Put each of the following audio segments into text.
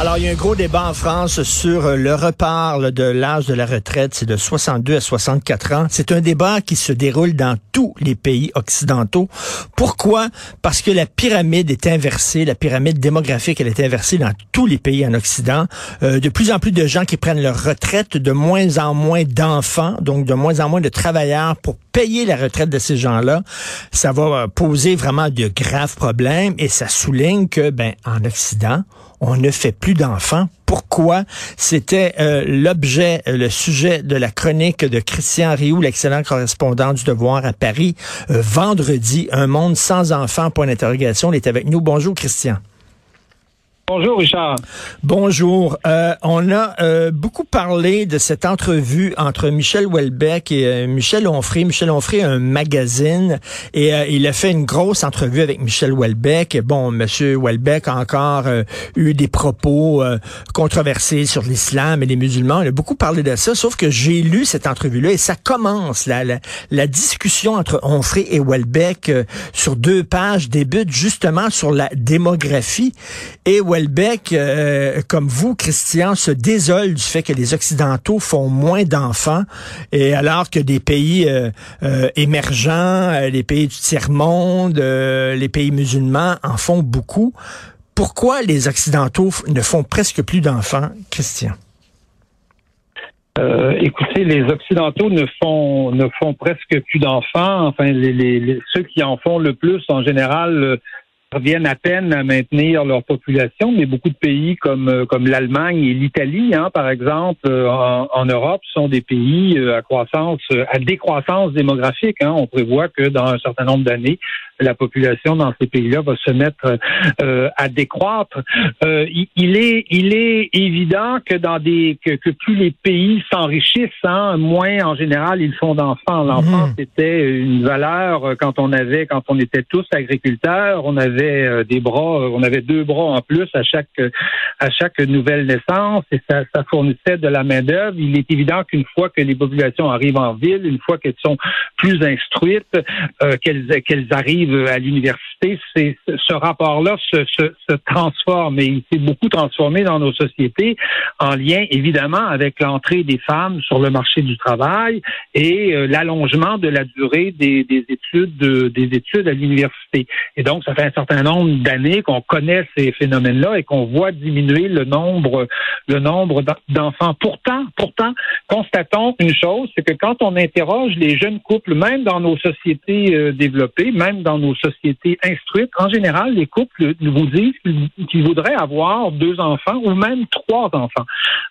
Alors, il y a un gros débat en France sur euh, le repart de l'âge de la retraite. C'est de 62 à 64 ans. C'est un débat qui se déroule dans tous les pays occidentaux. Pourquoi? Parce que la pyramide est inversée. La pyramide démographique, elle est inversée dans tous les pays en Occident. Euh, de plus en plus de gens qui prennent leur retraite, de moins en moins d'enfants, donc de moins en moins de travailleurs pour payer la retraite de ces gens-là. Ça va euh, poser vraiment de graves problèmes et ça souligne que, ben, en Occident, on ne fait plus d'enfants. Pourquoi? C'était euh, l'objet, euh, le sujet de la chronique de Christian Rioux, l'excellent correspondant du Devoir à Paris, euh, vendredi. Un monde sans enfants, point d'interrogation. Il est avec nous. Bonjour, Christian. Bonjour Richard. Bonjour. Euh, on a euh, beaucoup parlé de cette entrevue entre Michel Houellebecq et euh, Michel Onfray. Michel Onfray a un magazine et il a fait une grosse entrevue avec Michel Houellebecq. Bon, Monsieur Houellebecq a encore eu des propos controversés sur l'islam et les musulmans. Il a beaucoup parlé de ça, sauf que j'ai lu cette entrevue-là et ça commence. La, la, la discussion entre Onfray et Houellebecq sur deux pages débute justement sur la démographie et Houellebecq, euh, comme vous, Christian, se désole du fait que les Occidentaux font moins d'enfants, et alors que des pays euh, euh, émergents, les pays du tiers-monde, les pays musulmans en font beaucoup. Pourquoi les Occidentaux ne font presque plus d'enfants, Christian? écoutez, les Occidentaux ne font ne font presque plus d'enfants. Enfin, ceux qui en font le plus, en général, viennent à peine à maintenir leur population, mais beaucoup de pays comme euh, comme l'Allemagne et l'Italie, hein, par exemple, euh, en, Europe, sont des pays euh, à croissance, à décroissance démographique. Hein. On prévoit que dans un certain nombre d'années, la population dans ces pays-là va se mettre à décroître. il, est il est évident que dans des que, que plus les pays s'enrichissent, hein, moins en général ils font d'enfants. L'enfant mmh. c'était une valeur quand on avait quand on était tous agriculteurs, on avait euh, des bras, euh, on avait deux bras en plus à chaque à chaque nouvelle naissance et ça, fournissait de la main d'œuvre. Il est évident qu'une fois que les populations arrivent en ville, une fois qu'elles sont plus instruites, euh, qu'elles qu'elles arrivent à l'université, c'est ce rapport-là se, se, se, transforme et il s'est beaucoup transformé dans nos sociétés en lien évidemment avec l'entrée des femmes sur le marché du travail et l'allongement de la durée des, des études des études à l'université. Et donc ça fait un certain nombre d'années qu'on connaît ces phénomènes-là et qu'on voit diminuer le nombre, le nombre d'enfants. Pourtant, pourtant, constatons une chose, c'est que quand on interroge les jeunes couples, même dans nos sociétés euh, développées, même dans nos sociétés en général, les couples vous disent qu'ils voudraient avoir deux enfants ou même trois enfants.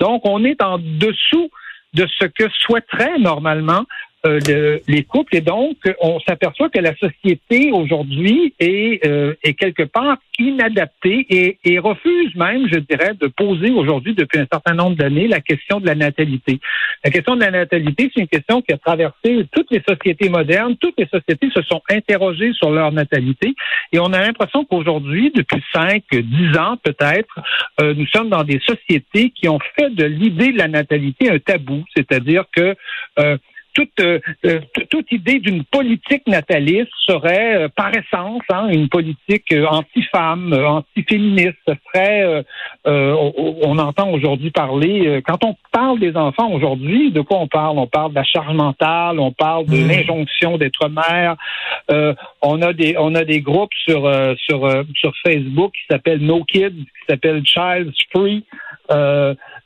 Donc, on est en dessous de ce que souhaiterait normalement euh, les couples et donc on s'aperçoit que la société aujourd'hui est, euh, est quelque part inadaptée et, et, refuse même, je dirais, de poser aujourd'hui depuis un certain nombre d'années la question de la natalité. La question de la natalité, c'est une question qui a traversé toutes les sociétés modernes. Toutes les sociétés se sont interrogées sur leur natalité et on a l'impression qu'aujourd'hui, depuis cinq, dix ans peut-être, euh, nous sommes dans des sociétés qui ont fait de l'idée de la natalité un tabou, c'est-à-dire que euh, toute, euh, euh, toute idée d'une politique nataliste serait euh, par essence hein, une politique anti-femme, anti-féministe. Ce serait, on, entend aujourd'hui parler, quand on parle des enfants aujourd'hui, de quoi on parle? On parle de la charge mentale, on parle de mmh. l'injonction d'être mère. on a des, on a des groupes sur sur sur Facebook qui s'appellent No Kids, qui s'appellent Child's Free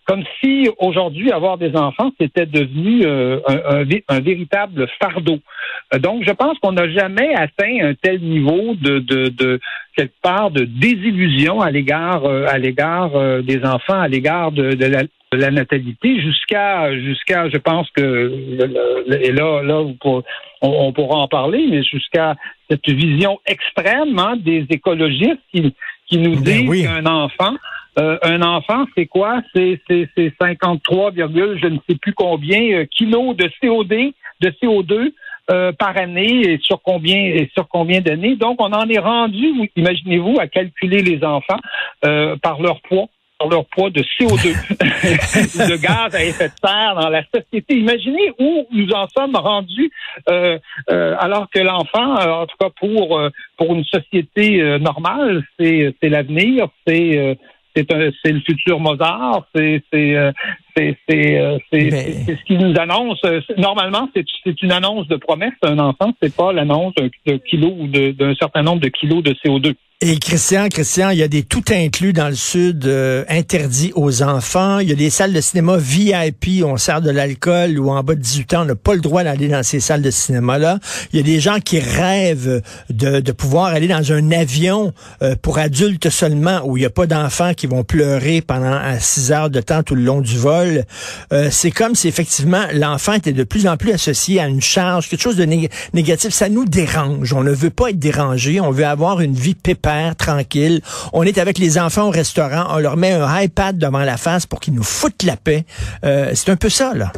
comme si aujourd'hui avoir des enfants c'était devenu euh, un, un, véritable fardeau. Euh, donc, je pense qu'on n'a jamais atteint un tel niveau de, de, de quelque part de désillusion à l'égard euh, à l'égard des enfants, à l'égard de, de, la, la natalité jusqu'à jusqu'à je pense que et là là on, pourra en parler mais jusqu'à cette vision extrême hein, des écologistes qui qui nous ben disent qu'un enfant euh, un enfant, c'est quoi? C'est 53, je ne sais plus combien euh, kilos de CO2, de CO2 euh, par année et sur combien et sur combien d'années. Donc, on en est rendu, imaginez-vous, à calculer les enfants par leur poids par leur poids de CO2, de gaz à effet de serre dans la société. Imaginez où nous en sommes rendus euh, euh, alors que l'enfant, en tout cas pour pour une société normale, c'est c'est l'avenir, c'est c'est le futur Mozart, c'est c'est c'est ce qui nous annonce. Normalement, c'est une annonce de promesse. Un enfant, c'est pas l'annonce d'un kilo ou d'un certain nombre de kilos de CO2. Et Christian, Christian, il y a des tout inclus dans le sud euh, interdits aux enfants. Il y a des salles de cinéma VIP où on sert de l'alcool ou en bas de 18 ans, on n'a pas le droit d'aller dans ces salles de cinéma-là. Il y a des gens qui rêvent de, de pouvoir aller dans un avion euh, pour adultes seulement où il n'y a pas d'enfants qui vont pleurer pendant 6 heures de temps tout le long du vol. Euh, c'est comme si effectivement l'enfant était de plus en plus associé à une charge, quelque chose de négatif. Ça nous dérange. On ne veut pas être dérangé. On veut avoir une vie pépère tranquille. On est avec les enfants au restaurant, on leur met un iPad devant la face pour qu'ils nous foutent la paix. Euh, c'est un peu ça, là.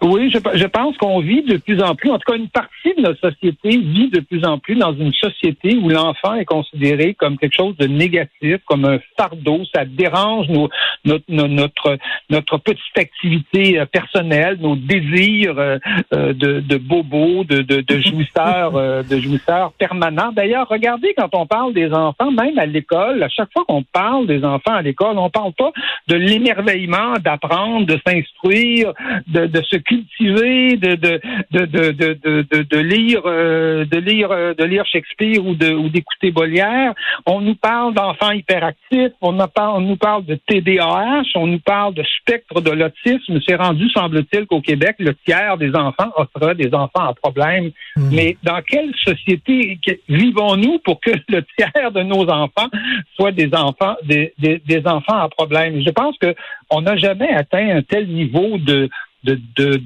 Oui, je, je pense qu'on vit de plus en plus, en tout cas une partie de notre société vit de plus en plus dans une société où l'enfant est considéré comme quelque chose de négatif, comme un fardeau, ça dérange nos, notre, notre, notre petite activité euh, personnelle, nos désirs euh, euh, de, de bobo, de, de, de jouisseurs, de jouisseurs permanents. D'ailleurs, regardez quand on parle des enfants, même à l'école, à chaque fois qu'on parle des enfants à l'école, on parle pas de l'émerveillement d'apprendre, de s'instruire, de, de se cultiver, de de de de de de, de lire euh, de lire euh, de lire Shakespeare ou de ou d'écouter Molière. On nous parle d'enfants hyperactifs, on, on nous parle de TDAH, on nous parle de spectre de l'autisme. C'est rendu, semble-t-il, qu'au Québec, le tiers des enfants offre des enfants à problème. Hmm. Mais dans quelle société vivons-nous pour que le tiers de nos enfants soient des enfants des, des, des enfants à problème? Je pense que on n'a jamais atteint un tel niveau de de, de,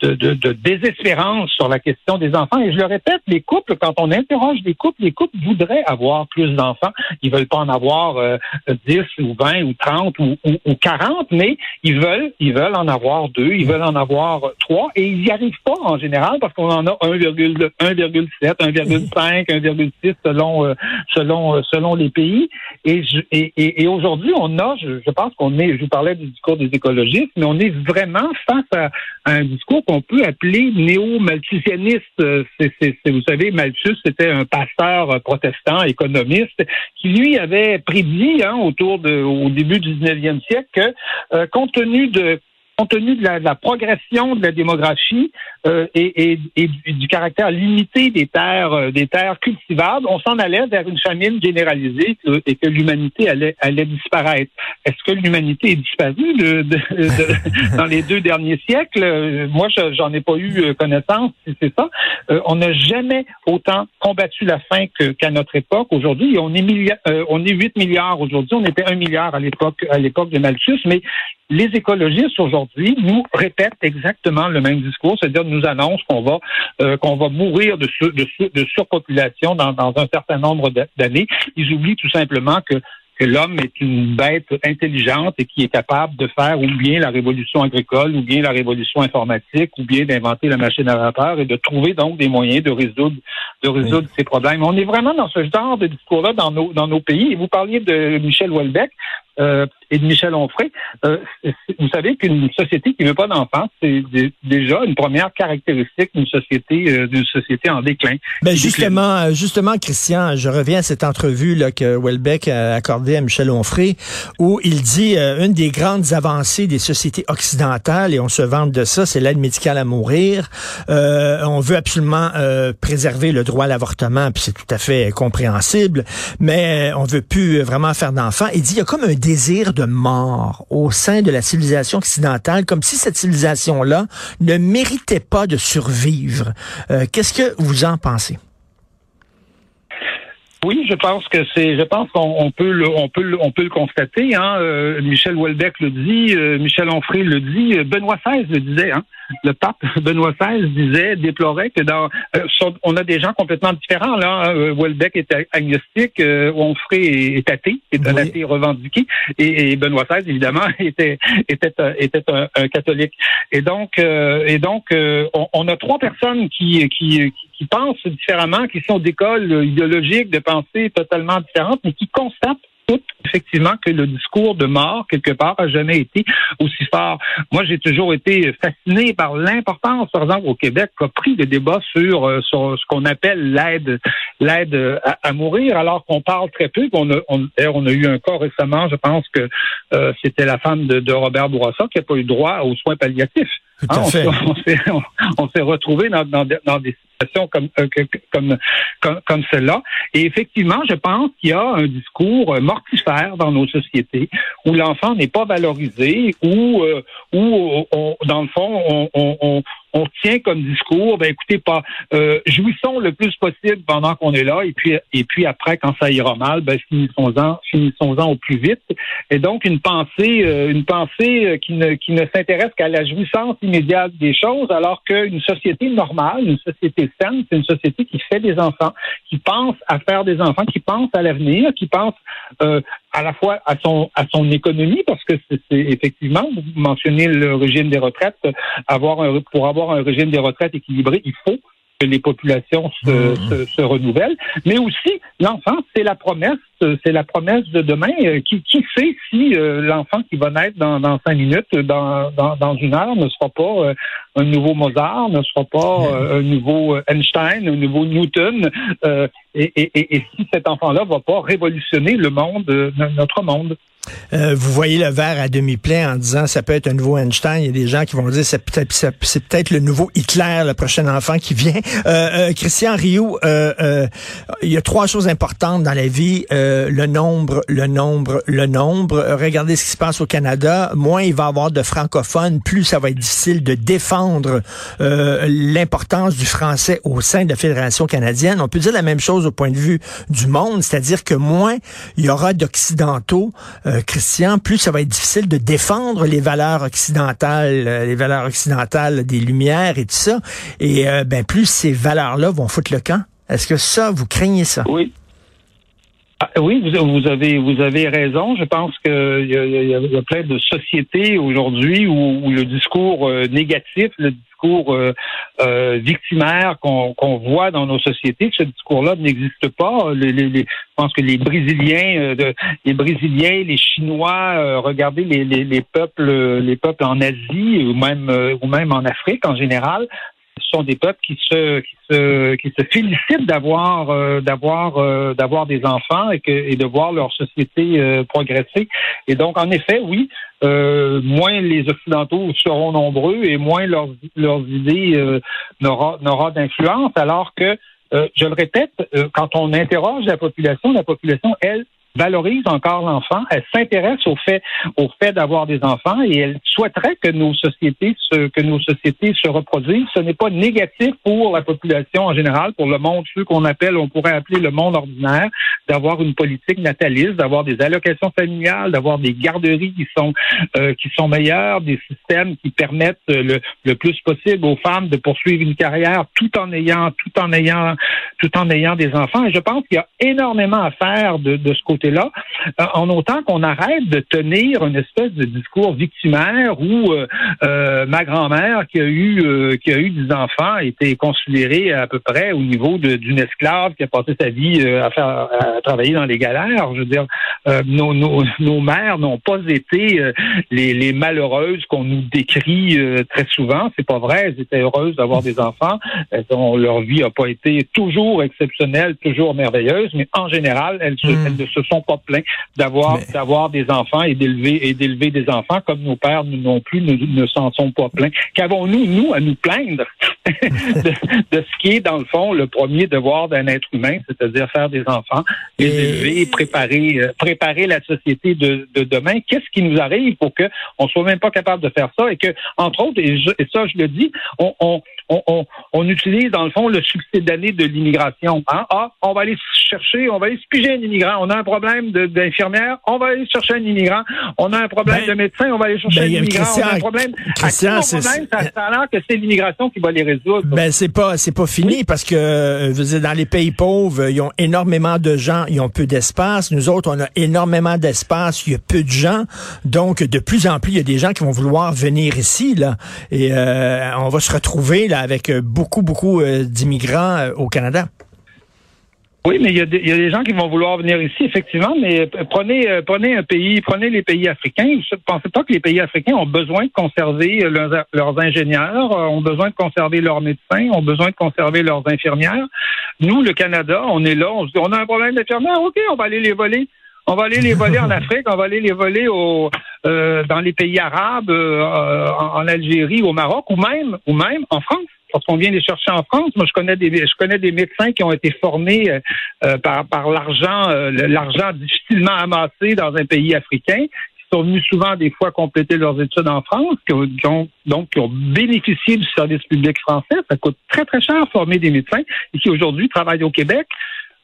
de, de, désespérance sur la question des enfants. Et je le répète, les couples, quand on interroge les couples, les couples voudraient avoir plus d'enfants. Ils veulent pas en avoir euh, 10 ou 20 ou 30 ou, ou, 40, mais ils veulent, ils veulent en avoir deux, ils veulent en avoir trois, et ils n'y arrivent pas en général parce qu'on en a 1,7, 1,5, 1,6 selon euh, selon euh, selon les pays. Et, et, et, aujourd'hui, on a, je, je pense qu'on est, je vous parlais du discours des écologistes, mais on est vraiment face à, un discours qu'on peut appeler néo-malthusianiste. vous savez, Malthus, c'était un pasteur protestant, économiste, qui lui avait prédit hein, autour de, au début du 19e siècle que, euh, compte tenu de compte tenu de la, progression de la démographie euh, et, du, caractère limité des terres, euh, des terres cultivables, on s'en allait vers une famine généralisée et que l'humanité allait, allait disparaître. Est-ce que l'humanité est disparue dans les deux derniers siècles? Moi, j'en ai pas eu euh, connaissance, si c'est ça. on n'a jamais autant combattu la faim qu'à notre époque. Aujourd'hui, on est on est 8 milliards aujourd'hui. On était 1 milliard à l'époque à l'époque de Malthus, mais les écologistes aujourd'hui nous répètent exactement le même discours, c'est-à-dire nous annoncent qu'on va euh, qu'on va mourir de, de, surpopulation dans, dans un certain nombre d'années. Ils oublient tout simplement que que l'homme est une bête intelligente et qui est capable de faire ou bien la révolution agricole, ou bien la révolution informatique, ou bien d'inventer la machine à vapeur et de trouver donc des moyens de résoudre de résoudre ces problèmes. On est vraiment dans ce genre de discours-là dans nos dans nos pays. Et vous parliez de Michel Houellebecq. Euh, et de Michel Onfray. Euh, vous savez qu'une société qui ne veut pas d'enfants, c'est déjà une première caractéristique d'une société euh, d'une société en déclin. Ben justement, justement, Christian, je reviens à cette entrevue là, que Welbeck a accordée à Michel Onfray, où il dit une des grandes avancées des sociétés occidentales, et on se vante de ça, c'est l'aide médicale à mourir. on veut absolument préserver le droit à l'avortement, puis c'est tout à fait compréhensible, mais on veut plus vraiment faire d'enfants. Il dit il y a comme un désir de mort au sein de la civilisation occidentale, comme si cette civilisation-là ne méritait pas de survivre. Euh, qu'est-ce que vous en pensez? Oui, je pense que c'est, je pense qu'on peut le, on peut le, on peut le constater. Hein. Euh, Michel Houellebecq le dit, euh, Michel Onfray le dit, Benoît XVI le disait. Hein le pape Benoît XVI disait, déplorait que dans, euh, on a des gens complètement différents là. Hein. Euh, Welbeck est agnostique, euh, Onfray est, athée, est un athée revendiqué, et, Benoît XVI évidemment était était était un, catholique. Et donc et donc on, a trois personnes qui qui, qui pensent différemment, qui sont d'écoles idéologiques de pensée totalement différentes, mais qui constatent effectivement que le discours de mort, quelque part, a jamais été aussi fort. Moi, j'ai toujours été fasciné par l'importance, par exemple, au Québec, qu'a pris le débat sur, euh, sur ce qu'on appelle l'aide l'aide à, mourir, alors qu'on parle très peu. On a, on, on a eu un cas récemment, je pense que euh, c'était la femme de, de Robert Bourassa qui n'a pas eu droit aux soins palliatifs. Hein, on, s'est retrouvé dans, dans, dans, des comme, euh, comme, comme, comme celle-là. Et effectivement, je pense qu'il y a un discours mortifère dans nos sociétés où l'enfant n'est pas valorisé, où, euh, où dans le fond, on, on, on tient comme discours, ben écoutez, pas euh, jouissons le plus possible pendant qu'on est là, et puis et puis après, quand ça ira mal, ben finissons-en, finissons-en au plus vite. Et donc une pensée, euh, une pensée euh, qui ne qui ne s'intéresse qu'à la jouissance immédiate des choses, alors qu'une société normale, une société c'est une société qui fait des enfants, qui pense à faire des enfants, qui pense à l'avenir, qui pense euh, à la fois à son à son économie, parce que c'est effectivement, vous mentionnez le régime des retraites, avoir un, pour avoir un régime des retraites équilibré, il faut les populations se, mmh. se, renouvellent, mais aussi l'enfant, c'est la promesse, c'est la promesse de demain. Euh, qui, qui sait si euh, l'enfant qui va naître dans, dans cinq minutes, dans, dans, dans, une heure, ne sera pas euh, un nouveau Mozart, ne sera pas un nouveau Einstein, un nouveau Newton, et, et, et, si cet enfant-là va pas révolutionner le monde, notre monde. Euh, vous voyez le verre à demi plein en disant ça peut être un nouveau Einstein. Il y a des gens qui vont dire c'est peut-être c'est peut-être le nouveau Hitler, le prochain enfant qui vient. Euh, euh, Christian Rioux, il y a trois choses importantes dans la vie le nombre, le nombre, le nombre. regardez ce qui se passe au Canada. Moins il va y avoir de francophones, plus ça va être difficile de défendre l'importance du français au sein de la fédération canadienne. On peut dire la même chose au point de vue du monde, c'est-à-dire que moins il y aura d'occidentaux. Euh, Christian, plus ça va être difficile de défendre les valeurs occidentales, euh, les valeurs occidentales des Lumières et tout ça. Et euh, ben plus ces valeurs-là vont foutre le camp. Est-ce que ça, vous craignez ça? Oui. Ah, oui, vous, avez vous avez raison. Je pense qu'il y, y, a plein de sociétés aujourd'hui où, le discours négatif, le discours euh, euh, victimaire qu'on voit dans nos sociétés. Ce discours-là n'existe pas. Je pense que les Brésiliens, euh, de, les Brésiliens, les Chinois, regardez les, les, peuples, les peuples en Asie ou même ou même en Afrique en général, ce sont des peuples qui se qui se qui se félicitent d'avoir d'avoir d'avoir des enfants et que et de voir leur société progresser. Et donc en effet, oui, euh, moins les Occidentaux seront nombreux et moins leurs, leurs idées euh, n'aura d'influence, alors que, euh, je le répète, quand on interroge la population, la population, elle, valorise encore l'enfant, elle s'intéresse au fait au fait d'avoir des enfants et elle souhaiterait que nos sociétés se que nos sociétés se reproduisent. Ce n'est pas négatif pour la population en général, pour le monde ceux qu'on appelle on pourrait appeler le monde ordinaire, d'avoir une politique nataliste, d'avoir des allocations familiales, d'avoir des garderies qui sont euh, qui sont meilleures, des systèmes qui permettent le, le plus possible aux femmes de poursuivre une carrière tout en ayant tout en ayant tout en ayant des enfants. Et je pense qu'il y a énormément à faire de, de ce côté là euh, en autant qu'on arrête de tenir une espèce de discours victimaire où euh, euh, ma grand-mère qui a eu qui a eu des enfants était considérée à peu près au niveau d'une esclave qui a passé sa vie à faire à travailler dans les galères. Je veux dire, nos, nos, nos mères n'ont pas été les, les malheureuses qu'on nous décrit très souvent. C'est pas vrai. Elles étaient heureuses d'avoir des enfants. Elles ont, leur vie n'a pas été toujours exceptionnelle, toujours merveilleuse, mais en général, elles, se, hmm. elles ne se sont pas pleins d'avoir d'avoir des enfants et d'élever et d'élever des enfants comme nos pères non plus ne, ne s'en sont pas pleins. Qu'avons-nous nous à nous plaindre? de, ce qui est dans le fond le premier devoir d'un être humain, c'est-à-dire faire des enfants, les élever, préparer euh, préparer la société de, de demain. Qu'est-ce qui nous arrive pour que on soit même pas capable de faire ça et que entre autres et, ça je le dis, on, on on, on, utilise dans le fond le succès d'année de l'immigration. Hein? Ah, on va aller chercher, on va aller se piger un immigrant. On a un problème d'infirmière, on va aller chercher un immigrant. On a un problème ben, de médecin, on va aller chercher ben, un immigrant. on a un problème. Christian, à problème, ça, ça a l'air que c'est l'immigration qui va les résoudre. Ben c'est pas c'est pas fini parce que euh, vous dans les pays pauvres, ils ont énormément de gens, ils ont peu d'espace. Nous autres, on a énormément d'espace, il y a peu de gens. Donc de plus en plus, il y a des gens qui vont vouloir venir ici là et euh, on va se retrouver là avec beaucoup beaucoup euh, d'immigrants au Canada. Oui, mais il y, a des, gens qui vont vouloir venir ici, effectivement, mais prenez, euh, prenez un pays, prenez les pays africains. Je ne pensez pas que les pays africains ont besoin de conserver leurs, ingénieurs, euh, ont besoin de conserver leurs médecins, ont besoin de conserver leurs infirmières. Nous, le Canada, on est là, on se dit, on a un problème d'infirmières, OK, on va aller les voler. On va aller les voler en Afrique, on va aller les voler au, euh, dans les pays arabes, en, en Algérie, au Maroc, ou même, ou même en France parce qu'on vient les chercher en France. Moi, je connais des, je connais des médecins qui ont été formés euh, euh, par, par l'argent, euh, l'argent difficilement amassé dans un pays africain, qui sont venus souvent des fois compléter leurs études en France, qui ont, donc qui ont bénéficié du service public français. Ça coûte très très cher former des médecins et qui aujourd'hui travaillent au Québec.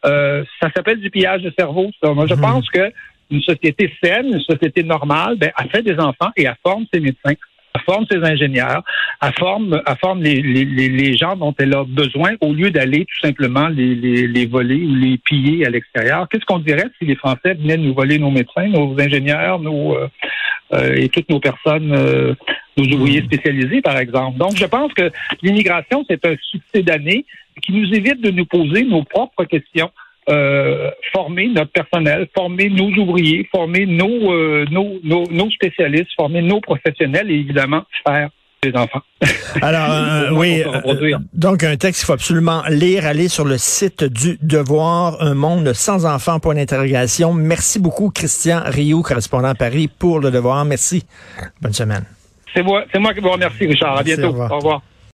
ça s'appelle du pillage de cerveau. Moi, je mhm. pense que une société saine, une société normale, ben, elle fait des enfants et elle forme ses médecins forme ses ingénieurs, elle forme, elle forme les, les, les, gens dont elle a besoin au lieu d'aller tout simplement les, les, voler ou les piller à l'extérieur. Qu'est-ce qu'on dirait si les Français venaient nous voler nos médecins, nos ingénieurs, nos euh, euh, et toutes nos personnes, euh, nos ouvriers spécialisés, par exemple? Donc, je pense que l'immigration, c'est un succès d'année qui nous évite de nous poser nos propres questions. Euh, former notre personnel, former nos ouvriers, former nos, euh, nos, nos, spécialistes, former nos professionnels et évidemment faire des enfants. Alors, euh, oui, donc un texte qu'il faut absolument lire, aller sur le site du Devoir, Un monde sans enfants, point d'interrogation. Merci beaucoup, Christian Rio, correspondant à Paris pour Le Devoir. Merci. Bonne semaine. C'est moi, c'est moi qui vous remercie, Richard. À bientôt. Au revoir.